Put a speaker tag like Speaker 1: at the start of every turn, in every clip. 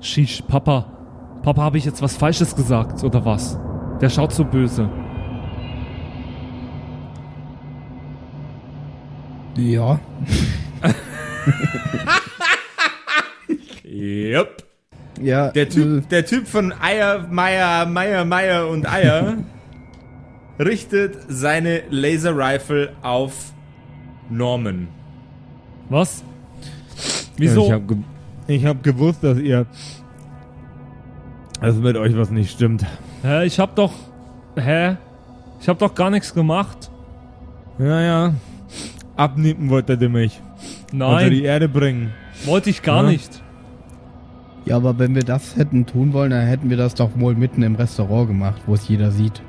Speaker 1: Shish, Papa. Papa, habe ich jetzt was Falsches gesagt, oder was? Der schaut so böse.
Speaker 2: Ja.
Speaker 3: Yep.
Speaker 2: Ja.
Speaker 3: Der Typ, der Typ von Eier, Meier, Meier, Meier und Eier richtet seine Laser Rifle auf Norman.
Speaker 1: Was?
Speaker 4: Ich
Speaker 1: Wieso?
Speaker 4: habe ge ich hab gewusst, dass ihr. dass mit euch was nicht stimmt.
Speaker 1: Hä, ich hab doch. Hä? Ich hab doch gar nichts gemacht.
Speaker 4: Ja, ja. Abnippen wollte ihr mich. Unter
Speaker 1: Nein,
Speaker 4: die Erde bringen.
Speaker 1: wollte ich gar
Speaker 4: Ja.
Speaker 1: nicht.
Speaker 2: ja, aber wenn wir das hätten tun wollen, dann hätten wir das doch wohl mitten im Restaurant gemacht, wo es jeder sieht.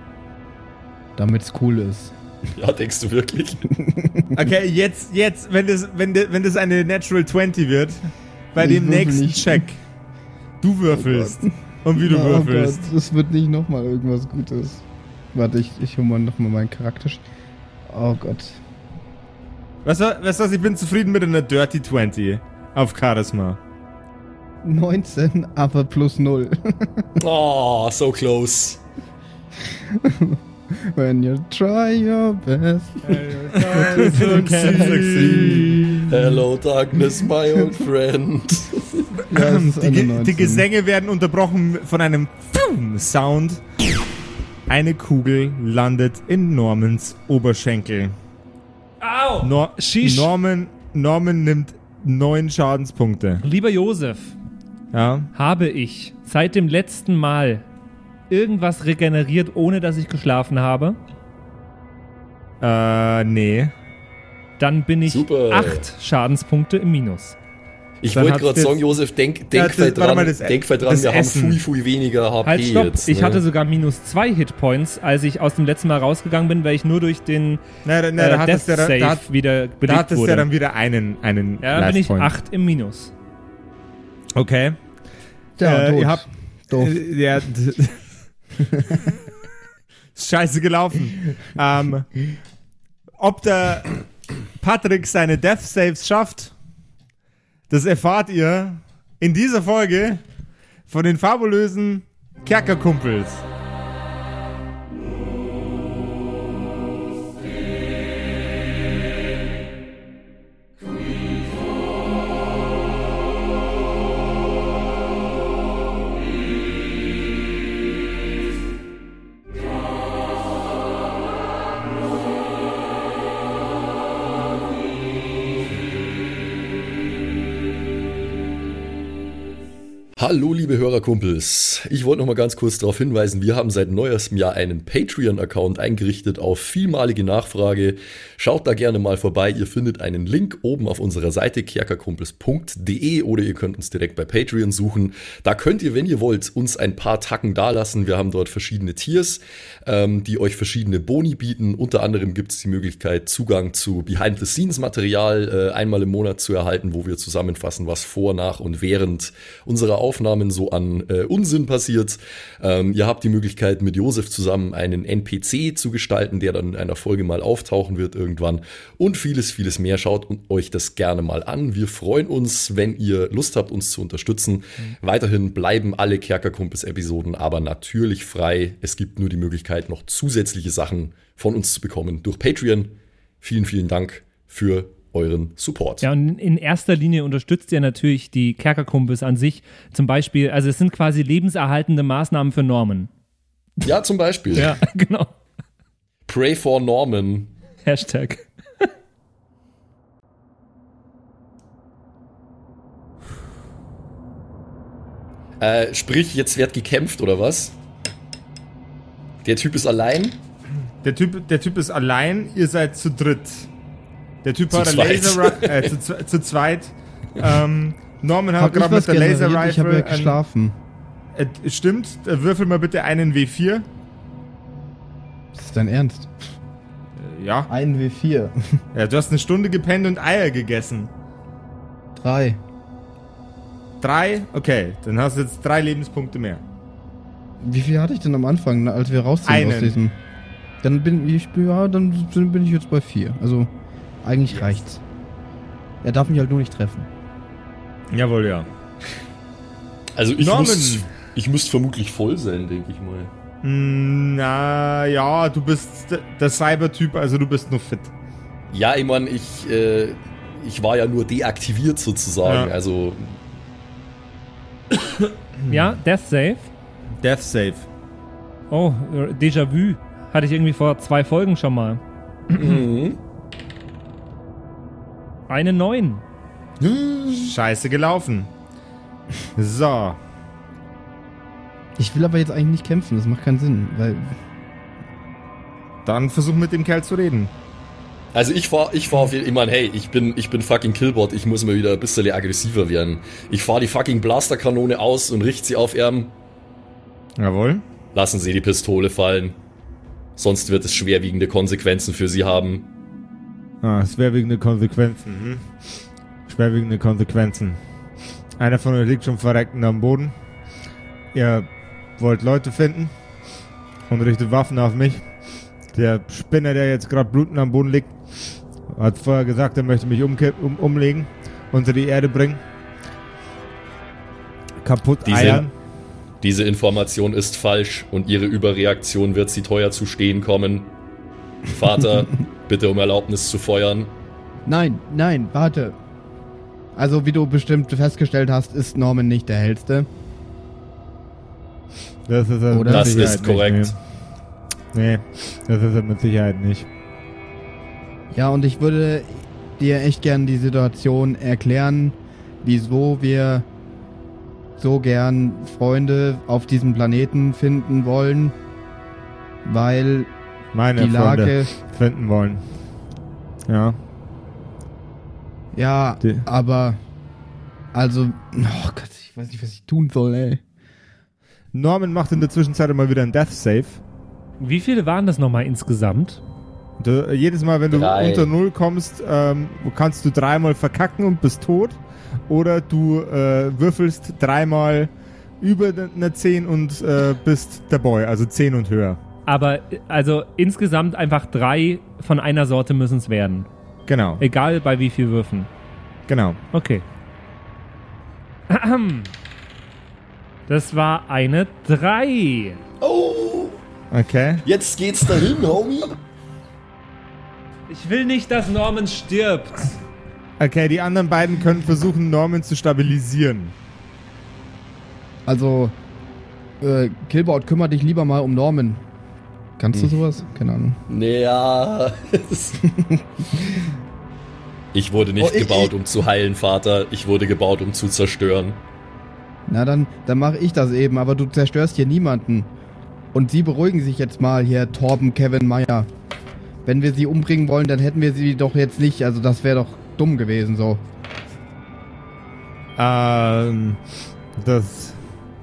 Speaker 2: Damit es cool ist.
Speaker 5: Ja, denkst du wirklich?
Speaker 3: Okay, jetzt, jetzt, wenn das, wenn, das, wenn das eine Natural 20 wird, bei
Speaker 2: Ich
Speaker 3: dem nächsten
Speaker 2: nicht.
Speaker 3: Check, du würfelst. und wie du
Speaker 2: Ja,
Speaker 3: würfelst.
Speaker 2: aber Das wird nicht nochmal irgendwas Gutes. Warte, ich, ich hole mal nochmal meinen Charakter. Oh Gott.
Speaker 3: Weißt du, weißt du was, ich bin zufrieden mit einer Dirty 20 auf Charisma.
Speaker 2: 19, aber plus 0.
Speaker 5: Oh, so close.
Speaker 2: When you try your best.
Speaker 5: Hello, darkness, my old friend.
Speaker 2: Ja,
Speaker 3: Die,
Speaker 2: eine
Speaker 3: Ge
Speaker 2: 19.
Speaker 3: die Gesänge werden unterbrochen von einem Sound. Eine Kugel landet in Normans Oberschenkel.
Speaker 1: Au!
Speaker 3: Nor. Norman, Norman nimmt neun Schadenspunkte.
Speaker 1: Lieber Josef,
Speaker 3: Ja.
Speaker 1: habe ich seit dem letzten Mal irgendwas regeneriert, ohne dass ich geschlafen habe?
Speaker 3: Äh, nee.
Speaker 1: Dann bin ich
Speaker 5: Super.
Speaker 1: acht Schadenspunkte im Minus.
Speaker 5: Ich wollte gerade sagen, Josef, denk,
Speaker 3: Ja,
Speaker 5: denk
Speaker 3: warte
Speaker 5: dran,
Speaker 3: mal, das-
Speaker 5: denk dran
Speaker 3: das
Speaker 5: wir
Speaker 3: Essen.
Speaker 5: haben viel, viel weniger HP
Speaker 1: Halt, stopp!
Speaker 5: jetzt.
Speaker 1: ich
Speaker 5: ne?
Speaker 1: hatte sogar minus zwei Hitpoints, als ich aus dem letzten Mal rausgegangen bin, weil ich nur durch den
Speaker 3: Na, na,
Speaker 1: äh,
Speaker 3: da
Speaker 1: Death
Speaker 3: hattest du ja,
Speaker 1: Save
Speaker 3: da, hat-
Speaker 1: wieder
Speaker 3: da
Speaker 1: belegt
Speaker 3: hattest du
Speaker 1: wurde.
Speaker 3: ja dann wieder einen, einen
Speaker 1: ja, dann bin ich acht im Minus.
Speaker 3: Okay.
Speaker 2: Ja,
Speaker 3: äh, ihr habt,
Speaker 2: Doof.
Speaker 3: Äh, ja. Scheiße gelaufen. ähm, ob der Patrick seine Death Saves schafft, das erfahrt ihr in dieser Folge von den fabulösen Kerkerkumpels.
Speaker 5: Hallo, liebe Hörerkumpels. Ich wollte noch mal ganz kurz darauf hinweisen, wir haben seit neuestem Jahr einen Patreon-Account eingerichtet auf vielmalige Nachfrage. Schaut da gerne mal vorbei. Ihr findet einen Link oben auf unserer Seite kerkerkumpels.de oder ihr könnt uns direkt bei Patreon suchen. Da könnt ihr, wenn ihr wollt, uns ein paar Tacken dalassen. Wir haben dort verschiedene Tiers, ähm, die euch verschiedene Boni bieten. Unter anderem gibt es die Möglichkeit, Zugang zu Behind-the-Scenes-Material äh, einmal im Monat zu erhalten, wo wir zusammenfassen, was vor, nach und während unserer Aufnahmen so an äh, Unsinn passiert. Ähm, ihr habt die Möglichkeit, mit Josef zusammen einen NPC zu gestalten, der dann in einer Folge mal auftauchen wird irgendwann. Und vieles, vieles mehr. Schaut euch das gerne mal an. Wir freuen uns, wenn ihr Lust habt, uns zu unterstützen. Weiterhin bleiben alle Kerkerkumpels-Episoden aber natürlich frei. Es gibt nur die Möglichkeit, noch zusätzliche Sachen von uns zu bekommen durch Patreon. Vielen, vielen Dank für euren Support.
Speaker 1: Ja, und in erster Linie unterstützt ihr natürlich die Kerkerkumpels an sich. Zum Beispiel, also es sind quasi lebenserhaltende Maßnahmen für Norman.
Speaker 5: Ja, zum Beispiel.
Speaker 1: Ja, genau.
Speaker 5: Pray for Norman.
Speaker 1: Hashtag.
Speaker 5: Äh, sprich, jetzt wird gekämpft oder was? Der Typ ist allein.
Speaker 3: Der typ, der typ ist allein, ihr seid zu dritt. Der Typ
Speaker 5: Zu
Speaker 3: hat eine
Speaker 5: zweit.
Speaker 3: Laser äh, zu, zu zweit. Ähm, Norman hat gerade mit der Laser
Speaker 2: generiert? Ich habe ja
Speaker 3: Rifle. ein-
Speaker 2: geschlafen.
Speaker 3: Äh, stimmt, äh, würfel mal bitte einen W4.
Speaker 2: Das ist dein Ernst?
Speaker 3: Äh, Ja.
Speaker 2: Ein W4.
Speaker 3: Ja, du hast eine Stunde gepennt und Eier gegessen.
Speaker 2: Drei.
Speaker 3: Drei? Okay, dann hast du jetzt drei Lebenspunkte mehr.
Speaker 2: Wie viel hatte ich denn am Anfang, ne, als wir rausziehen
Speaker 3: Einen.
Speaker 2: aus diesem? Dann bin ich, ja, dann bin ich jetzt bei vier. Also, eigentlich reicht's. Er darf mich halt nur nicht treffen.
Speaker 3: Jawohl, ja.
Speaker 5: Also ich
Speaker 3: Norman.
Speaker 5: müsste ich müsst vermutlich voll sein, denke ich mal.
Speaker 3: Hm, Na ja, du bist der Cyber-Typ, also du bist nur fit.
Speaker 5: Ja, ich meine, ich, äh, ich war ja nur deaktiviert sozusagen.
Speaker 3: Ja.
Speaker 5: Also
Speaker 1: Ja, Death Save.
Speaker 3: Death Save.
Speaker 1: Oh, äh, Déjà-vu. Hatte ich irgendwie vor zwei Folgen schon mal.
Speaker 5: mhm.
Speaker 1: Eine 9.
Speaker 3: Scheiße gelaufen. So.
Speaker 2: Ich will aber jetzt eigentlich nicht kämpfen, das macht keinen Sinn, weil
Speaker 3: Dann versuch mit dem Kerl zu reden.
Speaker 5: Also ich fahr, ich fahr auf jeden ich mein, hey, ich bin, ich bin fucking Killbot, ich muss mal wieder ein bisschen aggressiver werden. Ich fahr die fucking Blasterkanone aus und richte sie auf Erm.
Speaker 3: Jawohl.
Speaker 5: Lassen Sie die Pistole fallen. Sonst wird es schwerwiegende Konsequenzen für Sie haben.
Speaker 3: Ah, schwerwiegende Konsequenzen. Hm? Schwerwiegende Konsequenzen. Einer von euch liegt schon verreckend am Boden. Ihr wollt Leute finden und richtet Waffen auf mich. Der Spinner, der jetzt gerade blutend am Boden liegt, hat vorher gesagt, er möchte mich umkipp, um, umlegen, unter die Erde bringen. Kaputt
Speaker 5: Diese-
Speaker 3: eiern.
Speaker 5: Diese Information ist falsch und Ihre Überreaktion wird Sie teuer zu stehen kommen. Vater, bitte um Erlaubnis zu feuern.
Speaker 2: Nein, nein, warte. Also, wie du bestimmt festgestellt hast, ist Norman nicht der hellste.
Speaker 3: Das ist er
Speaker 2: Oder?
Speaker 3: mit
Speaker 5: Das
Speaker 3: Sicherheit
Speaker 5: ist korrekt.
Speaker 3: Nicht, nee. nee, das ist er mit Sicherheit nicht.
Speaker 2: Ja, und ich würde dir echt gern die Situation erklären, wieso wir so gern Freunde auf diesem Planeten finden wollen. Weil
Speaker 3: Meine
Speaker 2: die
Speaker 3: Freunde
Speaker 2: Lage.
Speaker 3: finden wollen. Ja.
Speaker 2: Ja,
Speaker 3: Die-
Speaker 2: aber. Also. Oh Gott, ich weiß nicht, was ich tun soll, ey.
Speaker 3: Norman macht in der Zwischenzeit immer wieder einen Death Save.
Speaker 1: Wie viele waren das nochmal insgesamt?
Speaker 3: Du, jedes Mal, wenn du
Speaker 5: Drei.
Speaker 3: unter Null kommst, ähm, kannst du dreimal verkacken und bist tot. Oder du äh, würfelst dreimal über eine 10 und äh, bist der Boy, also 10 und höher.
Speaker 1: Aber also insgesamt einfach drei von einer Sorte müssen es werden.
Speaker 3: Genau,
Speaker 1: Egal bei wie viel Würfen.
Speaker 3: genau.
Speaker 1: Okay. Ahem. Das war eine 3.
Speaker 5: Oh,
Speaker 3: Okay.
Speaker 5: jetzt geht's dahin, Homie.
Speaker 1: Ich will nicht, dass Norman stirbt.
Speaker 3: Okay, die anderen beiden können versuchen, Norman zu stabilisieren.
Speaker 2: Also. Äh, Killboard, kümmere dich lieber mal um Norman. Kannst du sowas? Keine Ahnung.
Speaker 5: Naja. ich wurde nicht
Speaker 2: Oh, ich-
Speaker 5: gebaut, um zu heilen, Vater. Ich wurde gebaut, um zu zerstören.
Speaker 2: Na, dann, dann mache ich das eben, aber du zerstörst hier niemanden. Und sie beruhigen sich jetzt mal hier, Torben, Kevin, Meyer. Wenn wir sie umbringen wollen, dann hätten wir sie doch jetzt nicht. Also das wäre doch dumm gewesen so.
Speaker 3: Ähm, das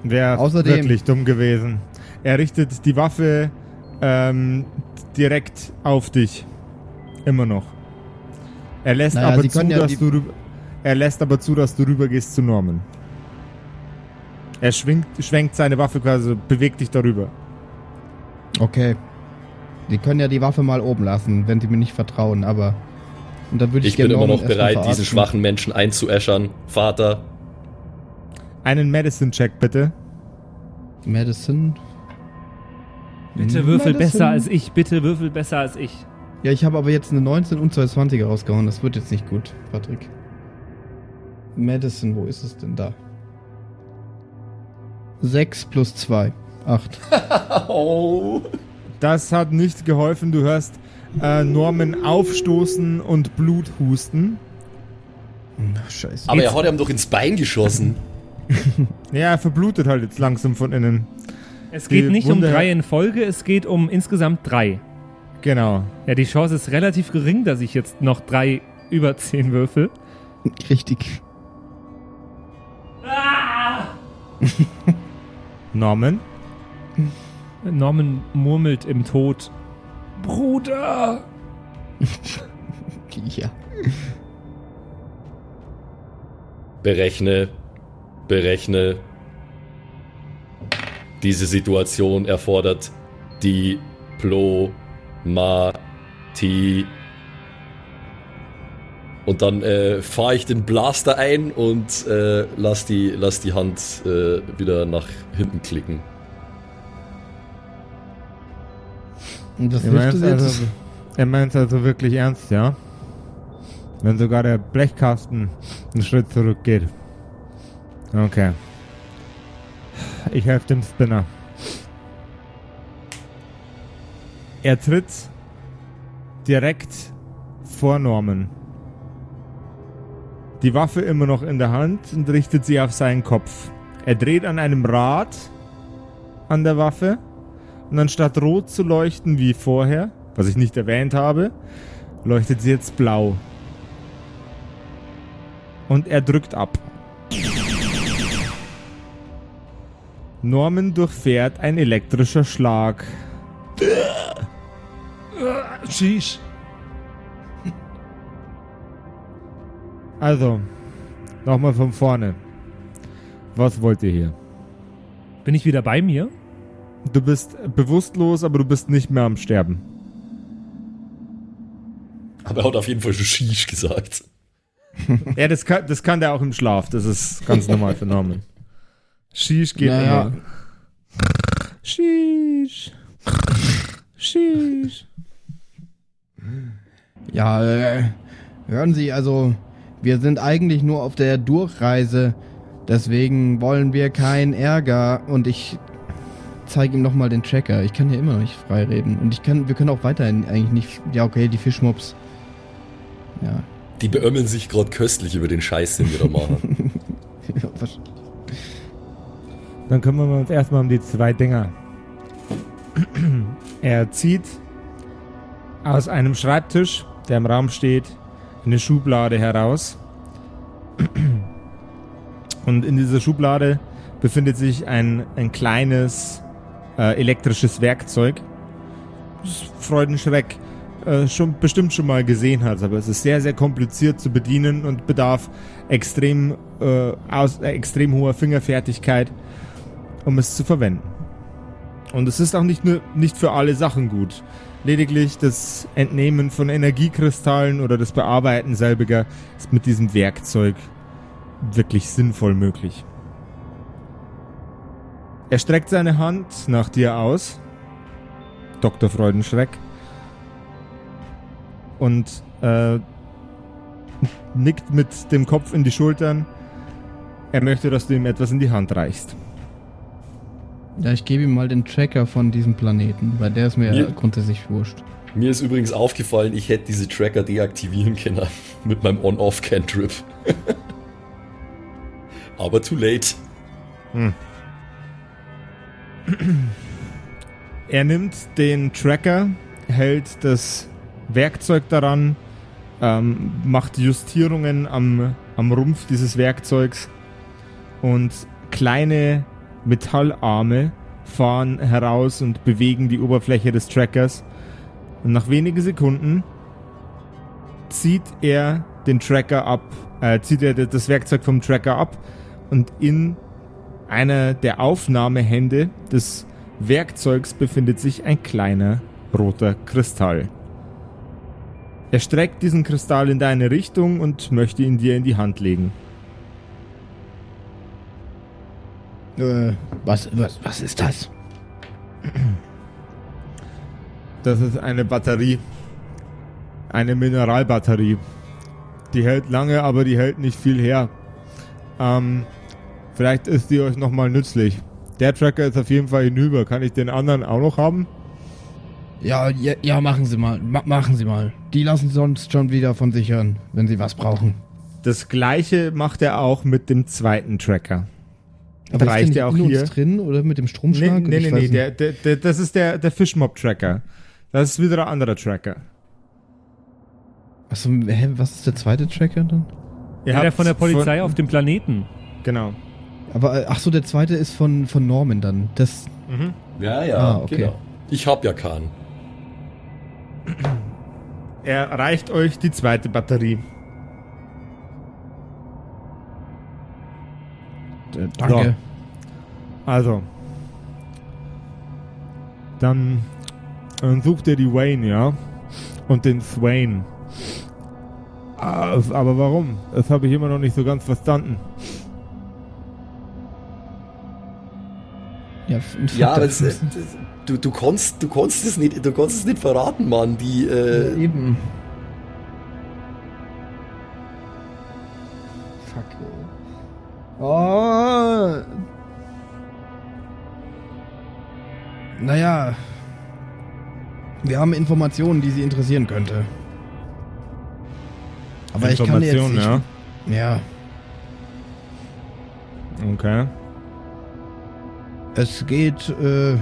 Speaker 3: wäre wirklich dumm gewesen. Er richtet die Waffe ähm, direkt auf dich. Immer noch. Er lässt
Speaker 2: Naja,
Speaker 3: aber zu,
Speaker 2: ja
Speaker 3: dass
Speaker 2: die-
Speaker 3: du rüber- er lässt aber zu, dass du rübergehst zu Norman. Er schwingt, schwenkt seine Waffe quasi, bewegt dich darüber.
Speaker 2: Okay. Sie können ja die Waffe mal oben lassen, wenn sie mir nicht vertrauen, aber. Und dann würde ich,
Speaker 5: Ich bin immer noch bereit, diesen schwachen Menschen einzuäschern. Vater,
Speaker 3: Einen Medicine-Check bitte.
Speaker 2: Medicine.
Speaker 1: Bitte würfel
Speaker 2: Medicine.
Speaker 1: besser als ich. Bitte würfel besser als ich.
Speaker 2: Ja, ich habe aber jetzt eine 19 und zwei 20er rausgehauen. Das wird jetzt nicht gut, Patrick. Medicine, wo ist es denn da? 6 plus 2. 8.
Speaker 5: Oh.
Speaker 3: Das hat nicht geholfen. Du hörst äh, Norman aufstoßen und Blut husten.
Speaker 2: Ach, scheiße.
Speaker 5: Aber er hat ihm doch ins Bein geschossen.
Speaker 3: Ja, er verblutet halt jetzt langsam von innen.
Speaker 1: Es geht nicht um
Speaker 3: Wunde-
Speaker 1: drei in Folge, es geht um insgesamt drei.
Speaker 3: Genau.
Speaker 1: Ja, die Chance ist relativ gering, dass ich jetzt noch drei über zehn würfel.
Speaker 2: Richtig.
Speaker 3: Norman?
Speaker 1: Norman murmelt im Tod. Bruder!
Speaker 2: Ja.
Speaker 5: Berechne, berechne. Diese Situation erfordert Diplomatie. Und dann äh, fahre ich den Blaster ein und äh, lass, die, lass die Hand äh, wieder nach hinten klicken.
Speaker 2: Und was
Speaker 3: Er meint
Speaker 2: das
Speaker 3: also, er meint's also wirklich ernst, ja? Wenn sogar der Blechkasten einen Schritt zurückgeht. Okay. Ich helfe dem Spinner. Er tritt direkt vor Norman. Die Waffe immer noch in der Hand und richtet sie auf seinen Kopf. Er dreht an einem Rad an der Waffe und anstatt rot zu leuchten wie vorher, was ich nicht erwähnt habe, leuchtet sie jetzt blau. Und er drückt ab. Norman durchfährt ein elektrischer Schlag.
Speaker 1: Sheesh.
Speaker 3: Also, nochmal von vorne. Was wollt ihr hier?
Speaker 1: Bin ich wieder bei mir?
Speaker 3: Du bist bewusstlos, aber du bist nicht mehr am Sterben.
Speaker 5: Aber er hat auf jeden Fall schon Shish gesagt.
Speaker 3: Ja, das kann, das kann der auch im Schlaf. Das ist ganz normal für Norman. Sheesh geht
Speaker 2: Naja.
Speaker 3: immer. Sheesh. Sheesh.
Speaker 2: Ja, äh, hören Sie, also wir sind eigentlich nur auf der Durchreise. Deswegen wollen wir keinen Ärger und ich zeige ihm nochmal den Tracker. Ich kann ja immer noch nicht frei reden. Und ich kann, wir können auch weiterhin eigentlich nicht. Ja, okay, die Fischmops. Ja.
Speaker 5: Die beömmeln sich gerade köstlich über den Scheiß, den wir da machen.
Speaker 2: Was-
Speaker 3: Dann kümmern wir uns erstmal um die zwei Dinger. Er zieht aus einem Schreibtisch, der im Raum steht, eine Schublade heraus. Und in dieser Schublade befindet sich ein, ein kleines äh, elektrisches Werkzeug. Das Freudenschreck äh, schon bestimmt schon mal gesehen hat, aber es ist sehr, sehr kompliziert zu bedienen und bedarf extrem, äh, aus, äh, extrem hoher Fingerfertigkeit, um es zu verwenden. Und es ist auch nicht nur nicht für alle Sachen gut. Lediglich das Entnehmen von Energiekristallen oder das Bearbeiten selbiger ist mit diesem Werkzeug wirklich sinnvoll möglich. Er streckt seine Hand nach dir aus, Dr. Freudenschreck, und äh, nickt mit dem Kopf in die Schultern. Er möchte, dass du ihm etwas in die Hand reichst.
Speaker 2: Ja, ich gebe ihm mal den Tracker von diesem Planeten, weil der ist mir
Speaker 5: Ja.
Speaker 2: grundsätzlich wurscht.
Speaker 5: Mir ist übrigens aufgefallen, ich hätte diese Tracker deaktivieren können mit meinem On-Off-Cantrip. Aber too late.
Speaker 3: Er nimmt den Tracker, hält das Werkzeug daran, ähm, macht Justierungen am, am Rumpf dieses Werkzeugs und kleine Metallarme fahren heraus und bewegen die Oberfläche des Trackers. Und nach wenigen Sekunden zieht er den Tracker ab, äh, zieht er das Werkzeug vom Tracker ab und in einer der Aufnahmehände des Werkzeugs befindet sich ein kleiner roter Kristall. Er streckt diesen Kristall in deine Richtung und möchte ihn dir in die Hand legen.
Speaker 2: Äh, was, was, was ist das?
Speaker 3: Das ist eine Batterie. Eine Mineralbatterie. Die hält lange, aber die hält nicht viel her. Ähm, vielleicht ist die euch nochmal nützlich. Der Tracker ist auf jeden Fall hinüber. Kann ich den anderen auch noch haben?
Speaker 2: Ja, ja, ja, machen Sie mal. Ma machen Sie mal. Die lassen sonst schon wieder von sich hören, wenn Sie was brauchen.
Speaker 3: Das gleiche macht er auch mit dem zweiten Tracker.
Speaker 2: Aber
Speaker 3: Reicht
Speaker 2: ist der
Speaker 3: ja
Speaker 2: nicht
Speaker 3: auch
Speaker 2: in
Speaker 3: hier.
Speaker 2: uns drin oder mit dem
Speaker 3: Nee,
Speaker 2: Stromschlag?
Speaker 3: nee, nee, nee
Speaker 2: nicht.
Speaker 3: der, der, der, das ist der, der Fishmob-Tracker. Das ist wieder ein anderer Tracker.
Speaker 2: Achso, hä, was ist der zweite Tracker dann?
Speaker 3: Ihr
Speaker 1: Ja, der von der Polizei
Speaker 3: von-
Speaker 1: auf dem Planeten.
Speaker 3: Genau.
Speaker 2: Aber, äh, ach so, der zweite ist von, von Norman dann. Das,
Speaker 5: Ja, ja,
Speaker 2: Ah, okay.
Speaker 5: genau. Ich hab ja keinen.
Speaker 3: Er reicht euch die zweite Batterie.
Speaker 2: Äh, danke.
Speaker 3: Also. Dann, dann sucht ihr die Wayne, ja? Und den Swain. Ah, Aber warum? Das habe ich immer noch nicht so ganz verstanden.
Speaker 2: Ja,
Speaker 5: Ja, aber das,
Speaker 2: dazu.
Speaker 5: das, du, du konntest, du konntest es nicht, du konntest es nicht verraten, Mann. Die, äh,
Speaker 2: Ja, eben. Oh. Naja. Wir haben Informationen, die Sie interessieren könnte. Aber ich kann jetzt nicht.
Speaker 3: ja.
Speaker 2: Ja.
Speaker 3: Okay.
Speaker 2: Es geht, äh.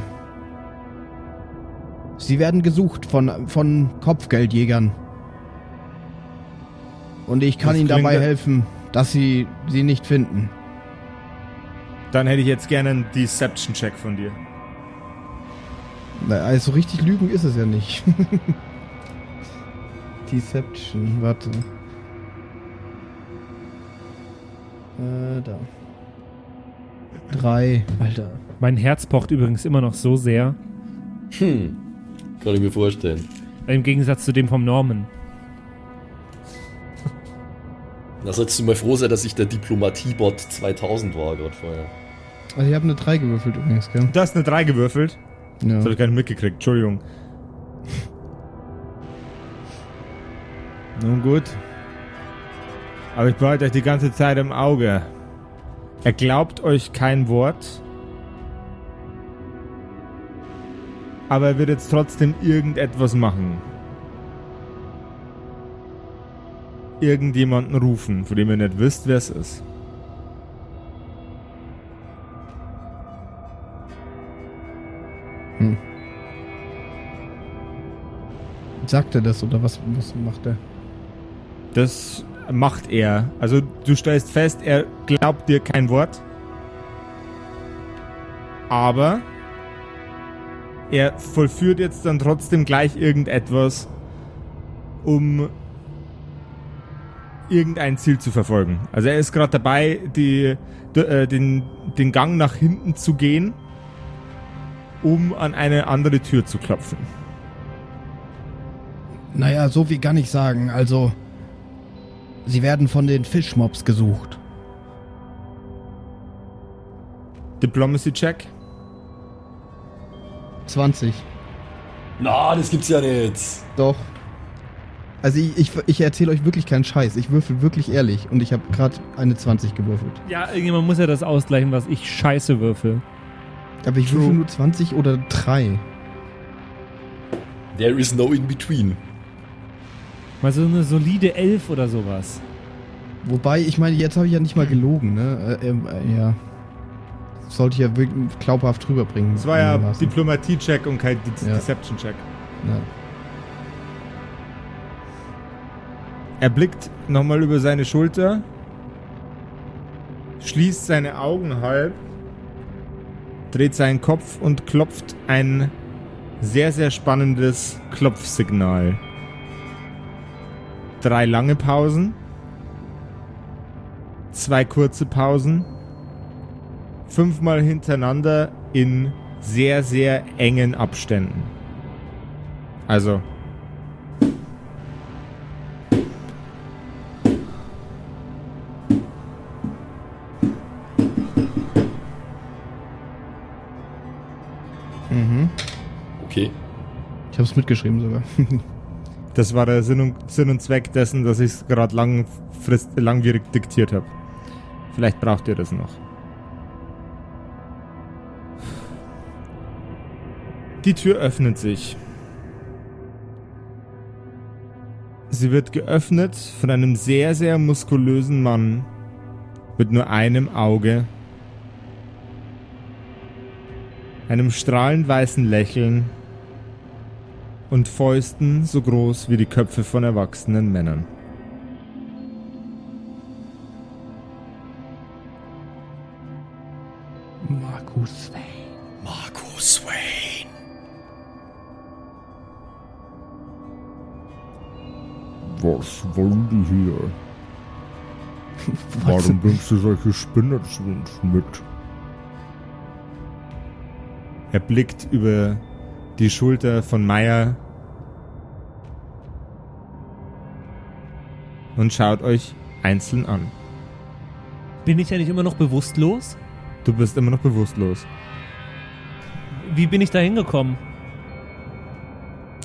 Speaker 2: Sie werden gesucht von, von Kopfgeldjägern. Und ich kann
Speaker 3: Das
Speaker 2: Ihnen dabei helfen, dass Sie sie nicht finden.
Speaker 3: Dann hätte ich jetzt gerne einen Deception-Check von dir.
Speaker 2: Na, Also richtig lügen ist es ja nicht. Deception, warte. Äh, da. Drei. Alter.
Speaker 1: Mein Herz pocht übrigens immer noch so sehr.
Speaker 5: hm, kann ich mir vorstellen.
Speaker 1: Im Gegensatz zu dem vom Norman.
Speaker 5: Da solltest du mal froh sein, dass ich der Diplomatiebot 2000 war gerade vorher.
Speaker 2: Also ich habe eine 3 gewürfelt übrigens, gell?
Speaker 3: Du hast eine 3 gewürfelt.
Speaker 2: Ja.
Speaker 3: Das habe ich gar nicht mitgekriegt. Entschuldigung. Nun gut. Aber ich behalte euch die ganze Zeit im Auge. Er glaubt euch kein Wort. Aber er wird jetzt trotzdem irgendetwas machen. Irgendjemanden rufen, von dem ihr nicht wisst, wer es ist.
Speaker 2: Sagt er das oder was, was macht er?
Speaker 3: Das macht er. Also du stellst fest, er glaubt dir kein Wort. Aber er vollführt jetzt dann trotzdem gleich irgendetwas, um irgendein Ziel zu verfolgen. Also er ist gerade dabei, die, d- äh, den, den Gang nach hinten zu gehen, um an eine andere Tür zu klopfen.
Speaker 2: Naja, so wie kann ich sagen. Also, sie werden von den Fischmobs gesucht.
Speaker 3: Diplomacy Check.
Speaker 2: 20.
Speaker 5: Na, das gibt's ja nicht.
Speaker 2: Doch. Also ich, ich, ich erzähle euch wirklich keinen Scheiß. Ich würfel wirklich ehrlich. Und ich habe gerade eine 20 gewürfelt.
Speaker 1: Ja, irgendjemand muss ja das ausgleichen, was ich scheiße würfel.
Speaker 2: Aber ich würfel nur 20 oder 3.
Speaker 5: There is no in between.
Speaker 1: Mal so eine solide Elf oder sowas.
Speaker 2: Wobei, ich meine, jetzt habe ich ja nicht mal gelogen, ne? Äh, ähm, äh, ja. Das sollte ich ja wirklich glaubhaft rüberbringen.
Speaker 3: Das war ja. Diplomatie-Check und kein De
Speaker 2: Ja.
Speaker 3: Deception-Check.
Speaker 2: ja.
Speaker 3: Er blickt nochmal über seine Schulter, schließt seine Augen halb, dreht seinen Kopf und klopft ein sehr, sehr spannendes Klopfsignal. Drei lange Pausen, zwei kurze Pausen, fünfmal hintereinander in sehr, sehr engen Abständen. Also
Speaker 2: Mhm.
Speaker 5: Okay.
Speaker 2: Ich habe es mitgeschrieben sogar.
Speaker 3: Das war der Sinn und, Sinn und Zweck dessen, dass ich es gerade langwierig diktiert habe. Vielleicht braucht ihr das noch. Die Tür öffnet sich. Sie wird geöffnet von einem sehr, sehr muskulösen Mann mit nur einem Auge, einem strahlend weißen Lächeln und Fäusten so groß wie die Köpfe von erwachsenen Männern.
Speaker 2: Markus Wayne.
Speaker 5: Markus Wayne.
Speaker 6: Was wollen die hier? Warum bringst du solche Spinner zu uns mit?
Speaker 3: Er blickt über die Schulter von Meier und schaut euch einzeln an.
Speaker 1: Bin ich ja nicht immer noch bewusstlos?
Speaker 3: Du bist immer noch bewusstlos.
Speaker 1: Wie bin ich da hingekommen?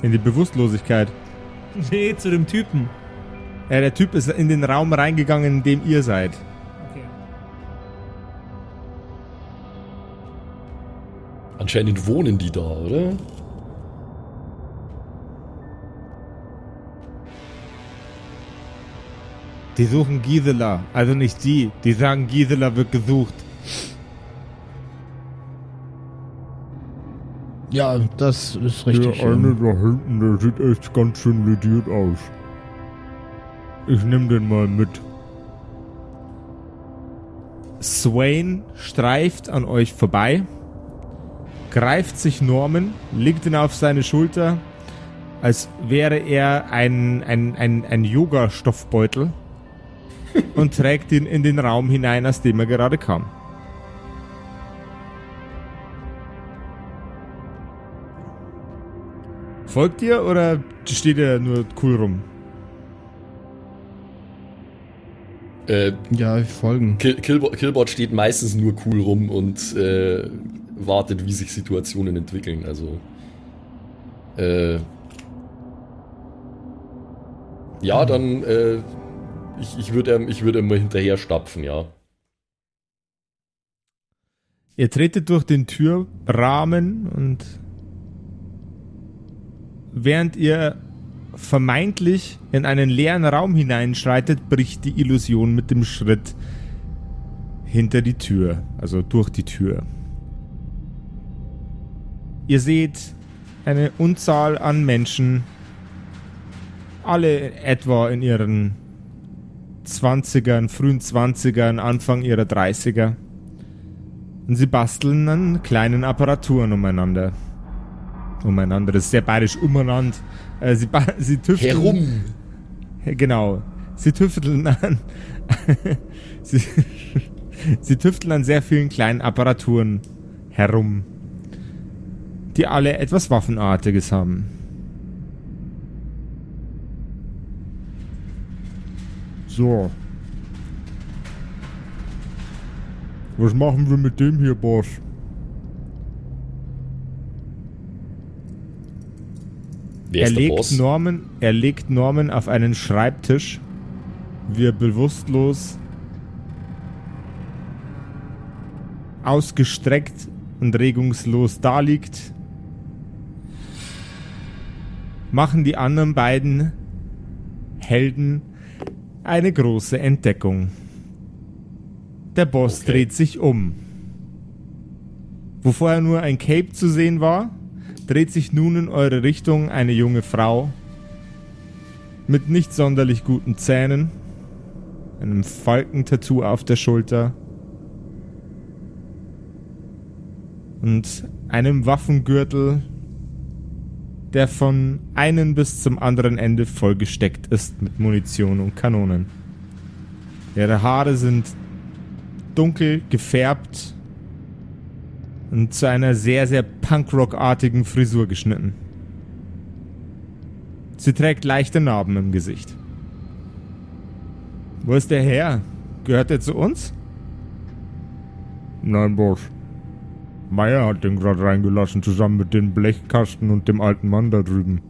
Speaker 3: In die Bewusstlosigkeit.
Speaker 1: Nee, zu dem Typen.
Speaker 3: Ja, der Typ ist in den Raum reingegangen, in dem ihr seid.
Speaker 1: Okay.
Speaker 5: Anscheinend wohnen die da, oder?
Speaker 3: Die suchen Gisela, also nicht sie. Die sagen, Gisela wird gesucht.
Speaker 2: Ja, das ist richtig.
Speaker 6: Der eine da hinten, der sieht echt ganz schön lediert aus. Ich nehm den mal mit.
Speaker 3: Swain streift an euch vorbei, greift sich Norman, legt ihn auf seine Schulter, als wäre er ein, ein, ein, ein Yoga-Stoffbeutel und trägt ihn in den Raum hinein, aus dem er gerade kam. Folgt ihr oder steht er nur cool rum?
Speaker 5: Äh,
Speaker 2: ja, wir folgen.
Speaker 5: Kill Killbot, Killbot steht meistens nur cool rum und äh, wartet, wie sich Situationen entwickeln. Also. Äh, ja, dann. Ich ich würde ich würd ihm mal hinterher stapfen, ja.
Speaker 3: Ihr tretet durch den Türrahmen und während ihr vermeintlich in einen leeren Raum hineinschreitet, bricht die Illusion mit dem Schritt hinter die Tür, also durch die Tür. Ihr seht eine Unzahl an Menschen, alle etwa in ihren 20ern, frühen 20ern, Anfang ihrer 30er. Und sie basteln an kleinen Apparaturen umeinander. Umeinander, das ist sehr bayerisch umeinander. Äh, sie, sie tüfteln.
Speaker 5: Herum!
Speaker 3: Genau. Sie tüfteln an. sie, sie tüfteln an sehr vielen kleinen Apparaturen herum, die alle etwas Waffenartiges haben.
Speaker 6: So. Was machen wir mit dem hier, Boss?
Speaker 5: Wer
Speaker 3: Er legt,
Speaker 5: Boss?
Speaker 3: Norman, er legt Norman auf einen Schreibtisch, wie er bewusstlos ausgestreckt und regungslos daliegt. Machen die anderen beiden Helden eine große Entdeckung. Der Boss
Speaker 5: Okay.
Speaker 3: dreht sich um. Wo vorher nur ein Cape zu sehen war, dreht sich nun in eure Richtung eine junge Frau mit nicht sonderlich guten Zähnen, einem Falkentattoo auf der Schulter und einem Waffengürtel, der von einem bis zum anderen Ende vollgesteckt ist mit Munition und Kanonen. Ihre Haare sind dunkel gefärbt und zu einer sehr, sehr Punkrock-artigen Frisur geschnitten. Sie trägt leichte Narben im Gesicht. Wo ist der her? Gehört er zu uns?
Speaker 6: Nein, Boss. Meier hat den gerade reingelassen, zusammen mit dem Blechkasten und dem alten Mann da drüben.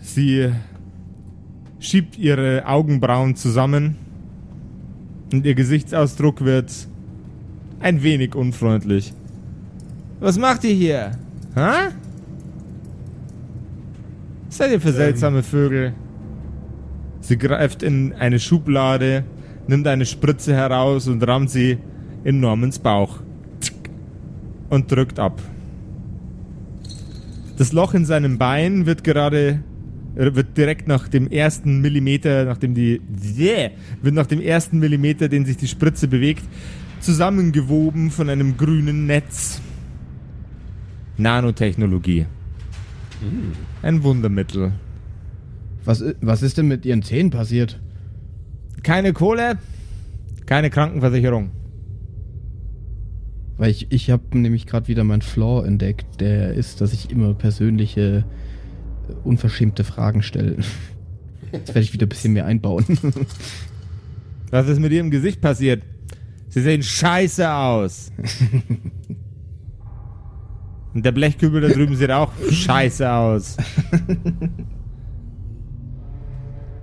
Speaker 3: Sie schiebt ihre Augenbrauen zusammen und ihr Gesichtsausdruck wird ein wenig unfreundlich. Was macht ihr hier? Hä? Was seid ihr für seltsame Vögel? Sie greift in eine Schublade, nimmt eine Spritze heraus und rammt sie in Normans Bauch. Und drückt ab. Das Loch in seinem Bein wird gerade äh, wird direkt nach dem ersten Millimeter, nachdem die yeah, wird nach dem ersten Millimeter, den sich die Spritze bewegt, zusammengewoben von einem grünen Netz. Nanotechnologie. Ein Wundermittel.
Speaker 2: Was, was ist denn mit ihren Zähnen passiert?
Speaker 3: Keine Kohle, keine Krankenversicherung.
Speaker 2: Weil ich, ich habe nämlich gerade wieder meinen Flaw entdeckt, der ist, dass ich immer persönliche, äh, unverschämte Fragen stelle. Jetzt werde ich wieder ein bisschen mehr einbauen.
Speaker 3: Was ist mit ihrem Gesicht passiert? Sie sehen scheiße aus. Und der Blechkübel da drüben sieht auch scheiße aus.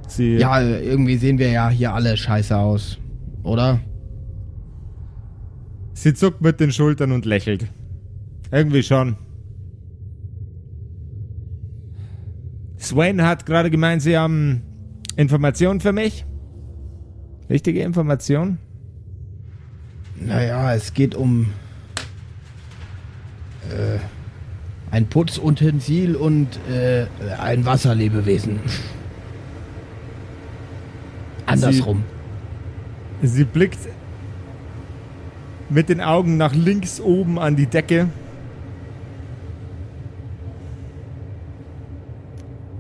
Speaker 3: Sie,
Speaker 2: ja, irgendwie sehen wir ja hier alle scheiße aus. Oder?
Speaker 3: Sie zuckt mit den Schultern und lächelt. Irgendwie schon. Swain hat gerade gemeint, Sie haben Informationen für mich? Wichtige Informationen?
Speaker 2: Naja, es geht um äh, ein Putzutensil und äh, ein Wasserlebewesen. Andersrum.
Speaker 3: Sie blickt mit den Augen nach links oben an die Decke.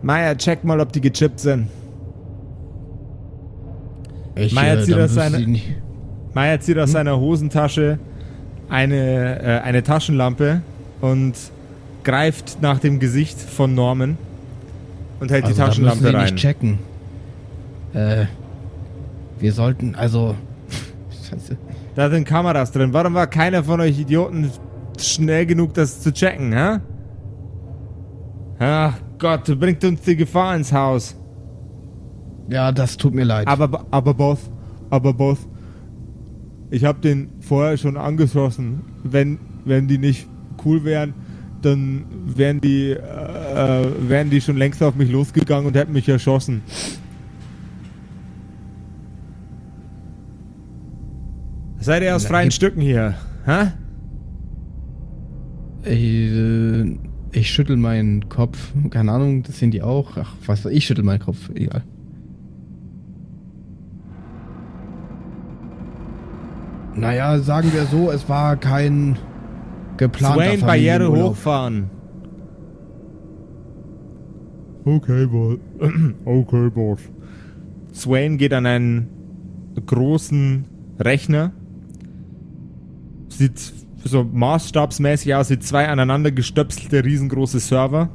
Speaker 3: Maya, check mal, ob die gechippt sind.
Speaker 2: Ich,
Speaker 3: Meier zieht
Speaker 2: dann
Speaker 3: aus seiner-. Maya zieht aus seiner Hosentasche eine, äh, eine Taschenlampe und greift nach dem Gesicht von Norman und hält
Speaker 2: Also,
Speaker 3: die
Speaker 2: da müssen
Speaker 3: Taschenlampe rein.
Speaker 2: nicht checken. Äh, wir sollten, also. Scheiße.
Speaker 3: Da sind Kameras drin. Warum war keiner von euch Idioten schnell genug, das zu checken, hä? Ach Gott, du bringst uns die Gefahr ins Haus.
Speaker 2: Ja, das tut mir leid.
Speaker 3: Aber, aber Boss, aber Boss, ich habe den vorher schon angeschossen. Wenn, wenn die nicht cool wären, dann wären die, äh, wären die schon längst auf mich losgegangen und hätten mich erschossen. Seid ihr aus
Speaker 2: Na,
Speaker 3: freien Stücken hier? Hä?
Speaker 2: Ich, äh, ich schüttel meinen Kopf. Keine Ahnung, das sind die auch. Ach, was weiß ich, schüttel meinen Kopf. Egal. Naja, sagen wir so, es war kein geplanter
Speaker 3: Swain, Barriere hochfahren.
Speaker 6: Okay, Boss. okay, Boss.
Speaker 3: Swain geht an einen großen Rechner. Sieht so maßstabsmäßig aus wie zwei aneinander gestöpselte riesengroße Server.